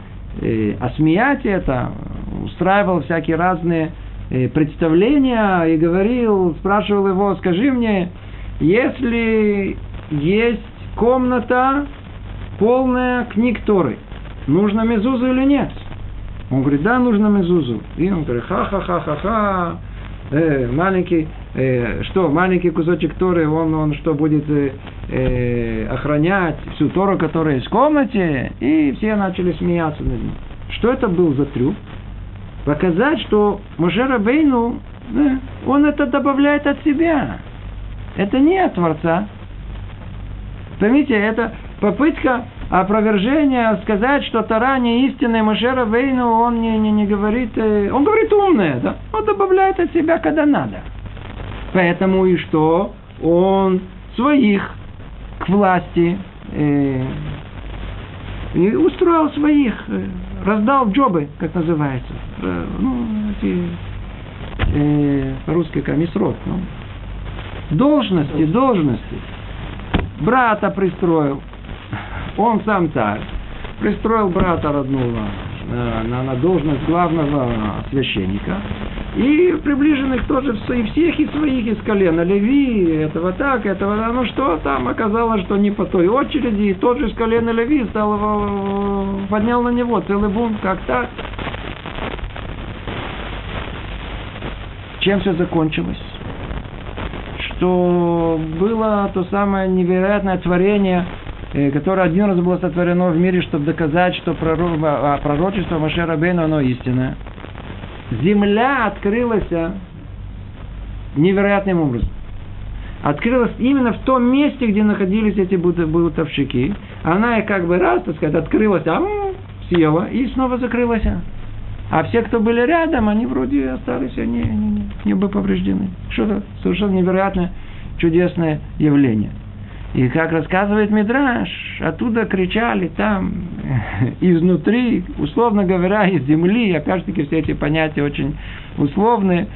э, осмеять это, устраивал всякие разные э, представления и говорил, спрашивал его, скажи мне, если есть комната полная книг Торы, нужно мезузу или нет? Он говорит, да, нужно мезузу. И он говорит, ха-ха-ха-ха-ха, э, маленький э, что маленький кусочек Торы, он, он что будет э, э, охранять всю Тору, которая есть в комнате, и все начали смеяться над ним. Что это был за трюк? Показать, что Мошера Бейну, э, он это добавляет от себя. Это не от Творца. Поймите, это попытка опровержения сказать, что Тара не истинная, Машера Вейну, он не, не, не говорит, э, он говорит умное, да? Он добавляет от себя, когда надо. Поэтому и что? Он своих к власти э, устроил своих, э, раздал джобы, как называется. Э, ну, эти, э, по-русски комиссрод. Ну. Должности, должности. Брата пристроил. Он сам царь. Пристроил брата родного на, на, на должность главного священника. И приближенных тоже и всех и своих из колена Леви, этого так, этого так. Ну что там оказалось, что не по той очереди, и тот же из колена Леви стал его, поднял на него целый бунт, как так. Чем все закончилось? Что было то самое невероятное творение, э, которое один раз было сотворено в мире, чтобы доказать, что а, пророчество Маше Рабейну, оно истинное. Земля открылась невероятным образом. Открылась именно в том месте, где находились эти бутовщики. Она их как бы раз, так сказать, открылась, а съела и снова закрылась. А все, кто были рядом, они вроде остались не, не, не, не бы повреждены. Что-то совершенно невероятное, чудесное явление. И как рассказывает Мидраш, оттуда кричали там изнутри, условно говоря, из земли, опять же таки все эти понятия очень условные,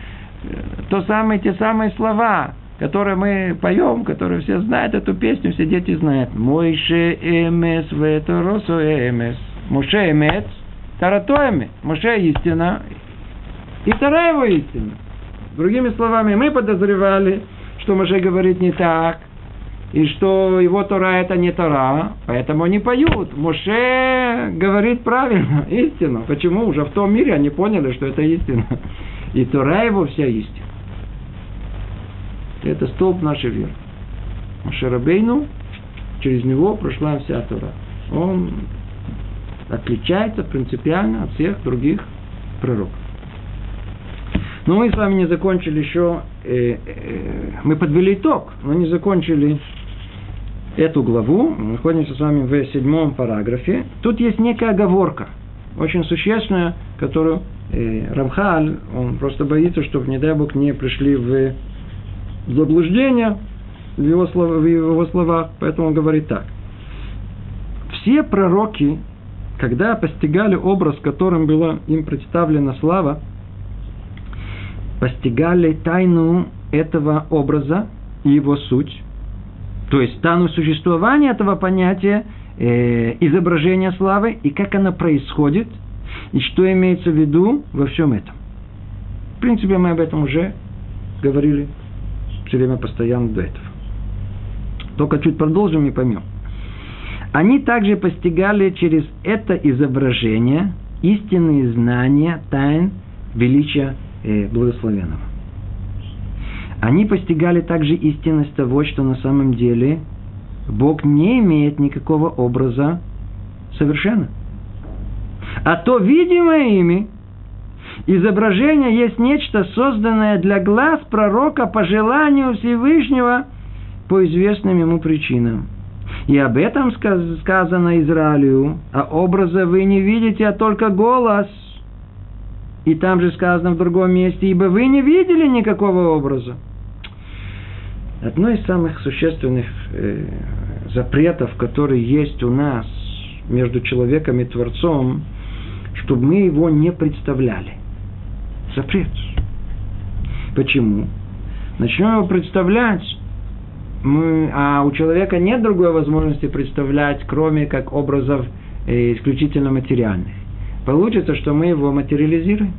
то самые, те самые слова, которые мы поем, которые все знают эту песню, все дети знают. Мойше эмес веторосо эмес. Моше эмес, таратоэме. Моше истина, и вторая его истина. Другими словами, мы подозревали, что Моше говорит не так, и что его Тора это не Тора, поэтому они поют. Моше говорит правильно, истину. Почему? Уже в том мире они поняли, что это истина. И Тора его вся истина. Это столб нашей веры. Машарабейну, через него прошла вся Тора. Он отличается принципиально от всех других пророков. Но мы с вами не закончили еще, э, э, мы подвели итог, но не закончили эту главу. Мы находимся с вами в седьмом параграфе. Тут есть некая оговорка, очень существенная, которую э, Рамхаль, он просто боится, чтобы, не дай Бог, не пришли в заблуждение в его, слов, в его словах. Поэтому он говорит так. Все пророки, когда постигали образ, которым была им представлена слава, постигали тайну этого образа и его суть, то есть тайну существования этого понятия, э, изображения славы и как она происходит, и что имеется в виду во всем этом. В принципе, мы об этом уже говорили все время постоянно до этого. Только чуть продолжим и поймем. Они также постигали через это изображение истинные знания тайн величия э, благословенного. Они постигали также истинность того, что на самом деле Бог не имеет никакого образа совершенно. А то видимое ими изображение есть нечто, созданное для глаз пророка по желанию Всевышнего по известным ему причинам. И об этом сказано Израилю, а образа вы не видите, а только голос – и там же сказано в другом месте, ибо вы не видели никакого образа. Одно из самых существенных э, запретов, которые есть у нас между человеком и Творцом, чтобы мы его не представляли. Запрет. Почему? Начнем его представлять, мы, а у человека нет другой возможности представлять, кроме как образов э, исключительно материальных получится, что мы его материализируем.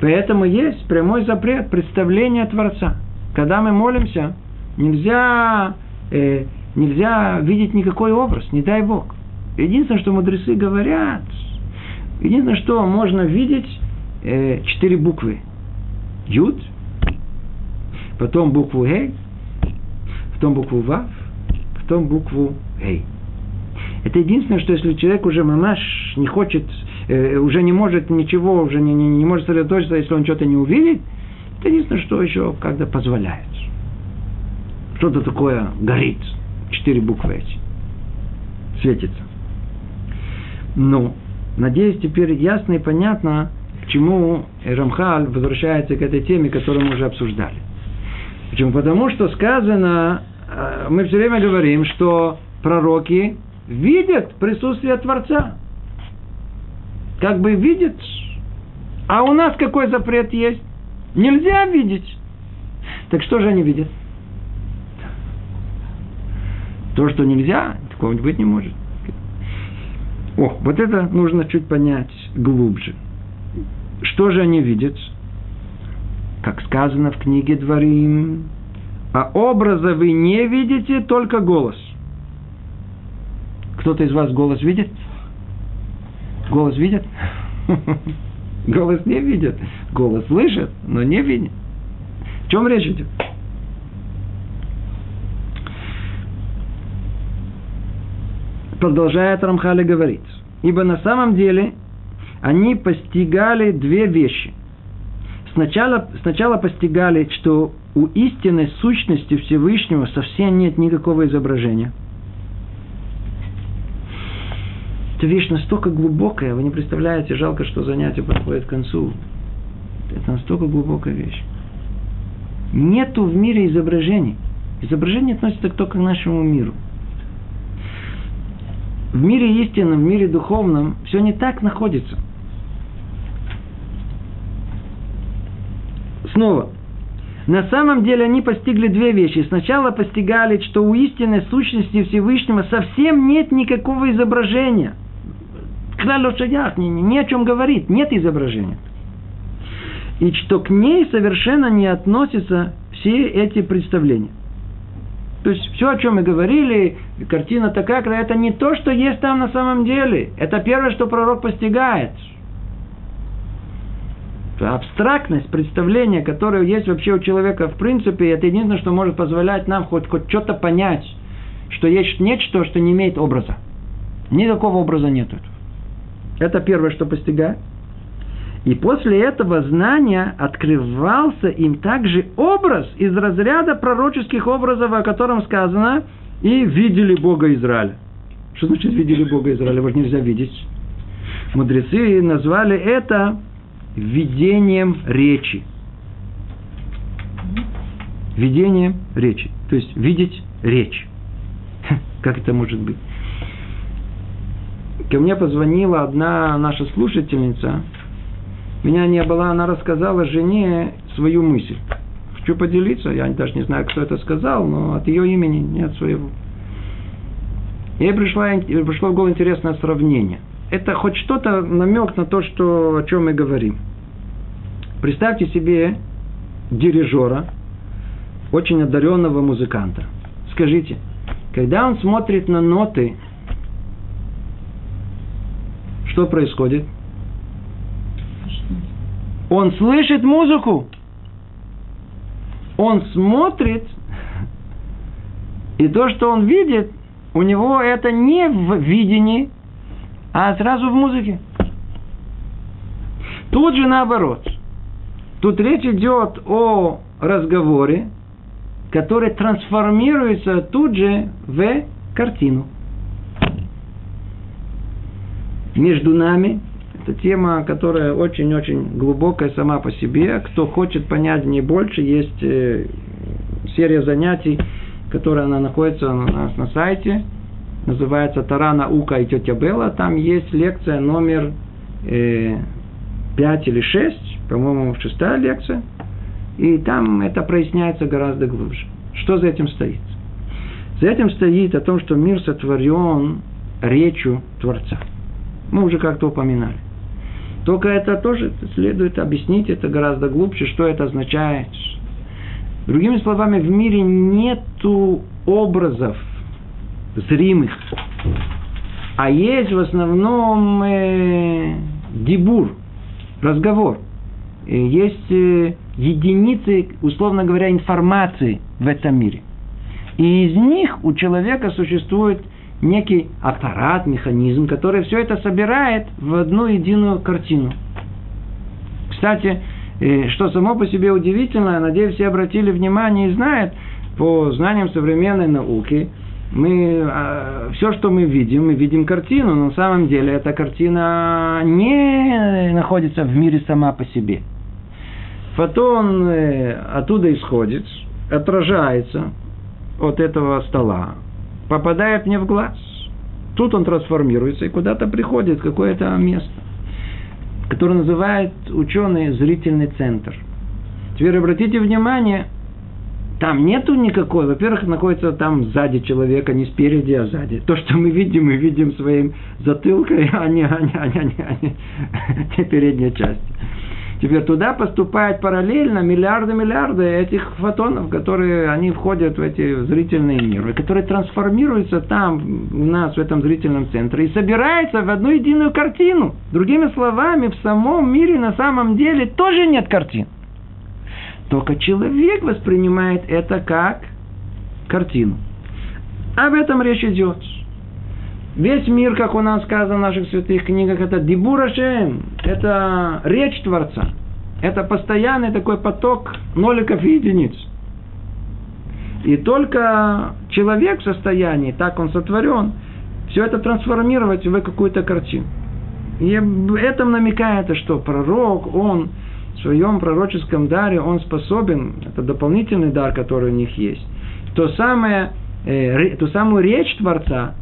Поэтому есть прямой запрет представления Творца. Когда мы молимся, нельзя, э, нельзя видеть никакой образ, не дай Бог. Единственное, что мудрецы говорят, единственное, что можно видеть, э, четыре буквы. Юд, потом букву Гей, потом букву Вав, потом букву Гей. Это единственное, что если человек уже мамаш не хочет, э, уже не может ничего, уже не, не, не может сосредоточиться, если он что-то не увидит, это единственное, что еще когда позволяет. Что-то такое горит. Четыре буквы эти. Светится. Ну, надеюсь, теперь ясно и понятно, к чему Рамхаль возвращается к этой теме, которую мы уже обсуждали. Почему? Потому что сказано, мы все время говорим, что пророки видят присутствие Творца. Как бы видят. А у нас какой запрет есть? Нельзя видеть. Так что же они видят? То, что нельзя, такого быть не может. О, вот это нужно чуть понять глубже. Что же они видят? Как сказано в книге Дворим, а образа вы не видите, только голос. Кто-то из вас голос видит? Голос видит? Голос не видит. Голос слышит, но не видит. В чем речь идет? Продолжает Рамхали говорить. Ибо на самом деле они постигали две вещи. Сначала, сначала постигали, что у истинной сущности Всевышнего совсем нет никакого изображения. Эта вещь настолько глубокая, вы не представляете, жалко, что занятие подходит к концу. Это настолько глубокая вещь. Нету в мире изображений. Изображение относится только к нашему миру. В мире истинном, в мире духовном все не так находится. Снова. На самом деле они постигли две вещи. Сначала постигали, что у истинной сущности Всевышнего совсем нет никакого изображения. Клаль шаях, ни, ни о чем говорит, нет изображения. И что к ней совершенно не относятся все эти представления. То есть все, о чем мы говорили, картина такая, это не то, что есть там на самом деле. Это первое, что пророк постигает. Абстрактность представления, которое есть вообще у человека в принципе, это единственное, что может позволять нам хоть, хоть что-то понять, что есть нечто, что не имеет образа. Никакого образа нету. Это первое, что постигает. И после этого знания открывался им также образ из разряда пророческих образов, о котором сказано, и видели Бога Израиля. Что значит видели Бога Израиля? Его нельзя видеть. Мудрецы назвали это видением речи. Видением речи. То есть видеть речь. Как это может быть? Ко мне позвонила одна наша слушательница, меня не было, она рассказала жене свою мысль. Хочу поделиться, я даже не знаю, кто это сказал, но от ее имени нет своего. Ей пришло, пришло в голову интересное сравнение. Это хоть что-то намек на то, что, о чем мы говорим. Представьте себе дирижера, очень одаренного музыканта. Скажите, когда он смотрит на ноты, что происходит? Он слышит музыку. Он смотрит, и то, что он видит, у него это не в видении, а сразу в музыке. Тут же наоборот. Тут речь идет о разговоре, который трансформируется тут же в картину. Между нами это тема, которая очень-очень глубокая сама по себе. Кто хочет понять не больше, есть э, серия занятий, которая она находится у нас на сайте. Называется «Тара, наука и тетя Белла». Там есть лекция номер э, 5 или 6, по-моему, шестая лекция. И там это проясняется гораздо глубже. Что за этим стоит? За этим стоит о том, что мир сотворен речью Творца. Мы уже как-то упоминали. Только это тоже следует объяснить, это гораздо глубже, что это означает. Другими словами, в мире нету образов зримых, а есть в основном э, дебур, разговор. Есть э, единицы, условно говоря, информации в этом мире. И из них у человека существует некий аппарат, механизм, который все это собирает в одну единую картину. Кстати, э, что само по себе удивительно, надеюсь, все обратили внимание и знают, по знаниям современной науки, мы, а, все, что мы видим, мы видим картину, но на самом деле эта картина не находится в мире сама по себе. Фотон э, оттуда исходит, отражается от этого стола, попадает мне в глаз. Тут он трансформируется и куда-то приходит какое-то место, которое называют ученые зрительный центр. Теперь обратите внимание, там нету никакой, во-первых, находится там сзади человека, не спереди, а сзади. То, что мы видим, мы видим своим затылкой, а не, а не, а не, а не, а не, не передней части. Теперь туда поступают параллельно миллиарды-миллиарды этих фотонов, которые они входят в эти зрительные нервы, которые трансформируются там, у нас, в этом зрительном центре, и собираются в одну единую картину. Другими словами, в самом мире на самом деле тоже нет картин. Только человек воспринимает это как картину. Об этом речь идет. Весь мир, как у нас сказано в наших святых книгах, это дибурашем, это речь Творца. Это постоянный такой поток ноликов и единиц. И только человек в состоянии, так он сотворен, все это трансформировать в какую-то картину. И этом намекает, что пророк, он в своем пророческом даре, он способен, это дополнительный дар, который у них есть, то самое, э, ту самую речь Творца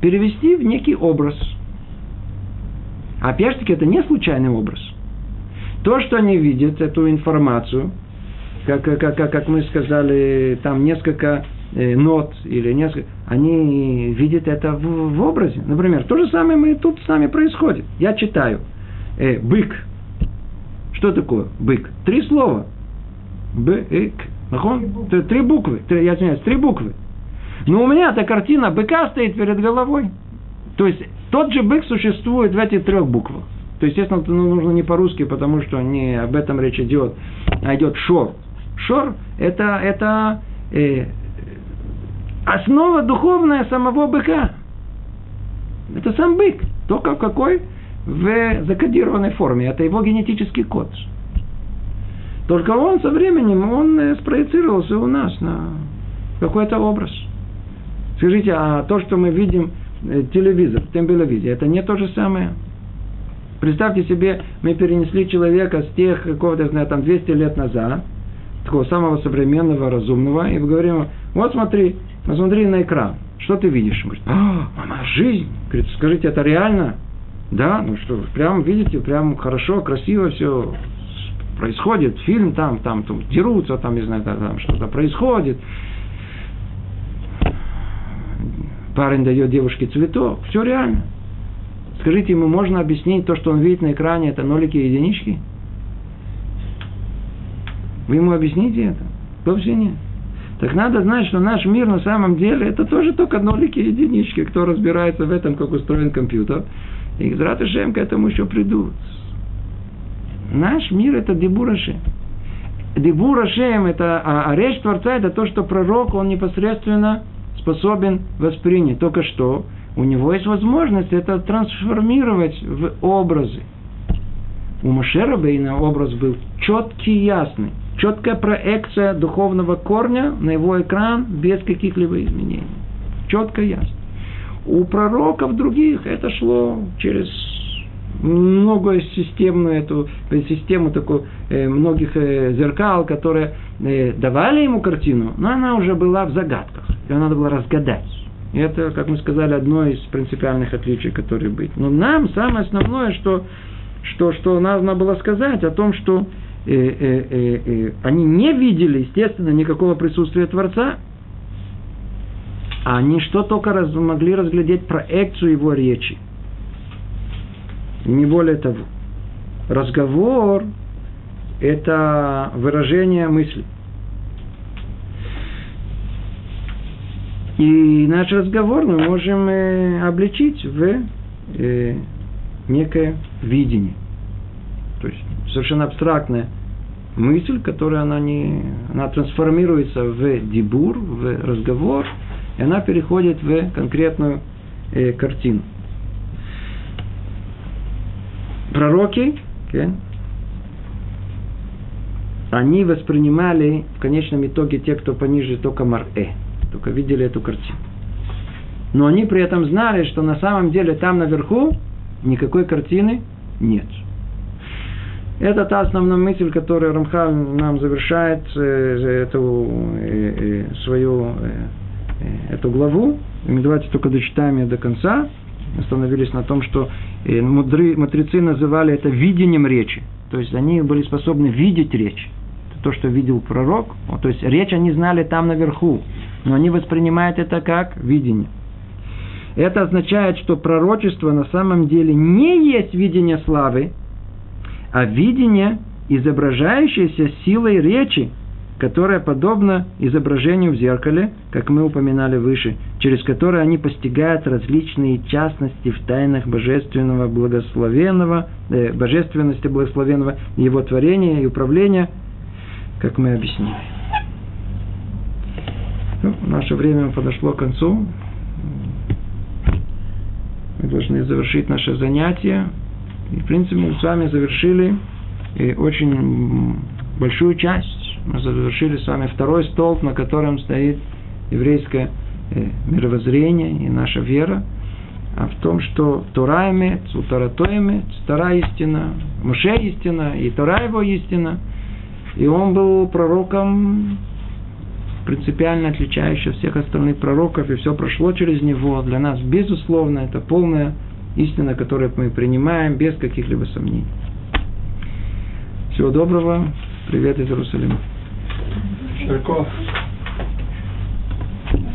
перевести в некий образ. Опять же таки, это не случайный образ. То, что они видят, эту информацию, как, как, как, как мы сказали, там несколько э, нот или несколько, они видят это в, в образе. Например, то же самое мы тут с нами происходит. Я читаю. Э, бык. Что такое бык? Три слова. Бык. Три, три буквы. Три, я извиняюсь, три буквы. Но у меня эта картина быка стоит перед головой. То есть тот же бык существует в этих трех буквах. То есть, естественно, ну, нужно не по-русски, потому что не об этом речь идет, а идет шор. Шор – это, это э, основа духовная самого быка. Это сам бык, только какой? В закодированной форме. Это его генетический код. Только он со временем, он э, спроецировался у нас на какой-то образ. Скажите, а то, что мы видим э, телевизор, тембелевизия, это не то же самое? Представьте себе, мы перенесли человека с тех, какого-то, знаю, там 200 лет назад, такого самого современного, разумного, и говорим, вот смотри, посмотри на экран, что ты видишь? Он говорит, а, мама, жизнь. Говорит, скажите, это реально? Да, ну что, прям видите, прям хорошо, красиво все происходит, фильм там, там, там дерутся, там, не знаю, там что-то происходит парень дает девушке цветок, все реально. Скажите ему, можно объяснить то, что он видит на экране, это нолики и единички? Вы ему объясните это? Вовсе нет. Так надо знать, что наш мир на самом деле это тоже только нолики и единички. Кто разбирается в этом, как устроен компьютер. И из Ратышем к этому еще придут. Наш мир это Дебурашем. Дебурашем это, а, а речь Творца это то, что пророк, он непосредственно способен воспринять. Только что у него есть возможность это трансформировать в образы. У Машера Бейна образ был четкий, ясный. Четкая проекция духовного корня на его экран без каких-либо изменений. Четко, ясно. У пророков других это шло через много системную эту систему такую э, многих э, зеркал, которые э, давали ему картину, но она уже была в загадках. Ее надо было разгадать. И это, как мы сказали, одно из принципиальных отличий, которые быть. Но нам самое основное, что, что, что надо было сказать о том, что э, э, э, э, они не видели, естественно, никакого присутствия Творца, они что только раз, могли разглядеть проекцию его речи – не более того. Разговор – это выражение мысли. И наш разговор мы можем э, обличить в э, некое видение. То есть совершенно абстрактная мысль, которая она не, она трансформируется в дебур, в разговор, и она переходит в конкретную э, картину пророки, okay, они воспринимали в конечном итоге те, кто пониже, только Мар-Э, только видели эту картину. Но они при этом знали, что на самом деле там наверху никакой картины нет. Это та основная мысль, которую Рамхал нам завершает э, эту э, э, свою эту главу. И мы давайте только дочитаем ее до конца остановились на том, что э, мудры, мудрецы называли это видением речи. То есть они были способны видеть речь. То, что видел пророк. То есть речь они знали там наверху. Но они воспринимают это как видение. Это означает, что пророчество на самом деле не есть видение славы, а видение, изображающееся силой речи, которая подобна изображению в зеркале, как мы упоминали выше, через которое они постигают различные частности в тайнах божественного благословенного, э, божественности благословенного его творения и управления, как мы объяснили. Ну, наше время подошло к концу. мы должны завершить наше занятие. И, в принципе, мы с вами завершили и очень большую часть. Мы завершили с вами второй столб, на котором стоит еврейское э, мировоззрение и наша вера. А в том, что Тора имеет, Тора то имеет, истина, Муше истина, и Тора его истина. И он был пророком принципиально отличающий всех остальных пророков, и все прошло через него. Для нас, безусловно, это полная истина, которую мы принимаем без каких-либо сомнений. Всего доброго. Привет из Иерусалима. Sarcófago.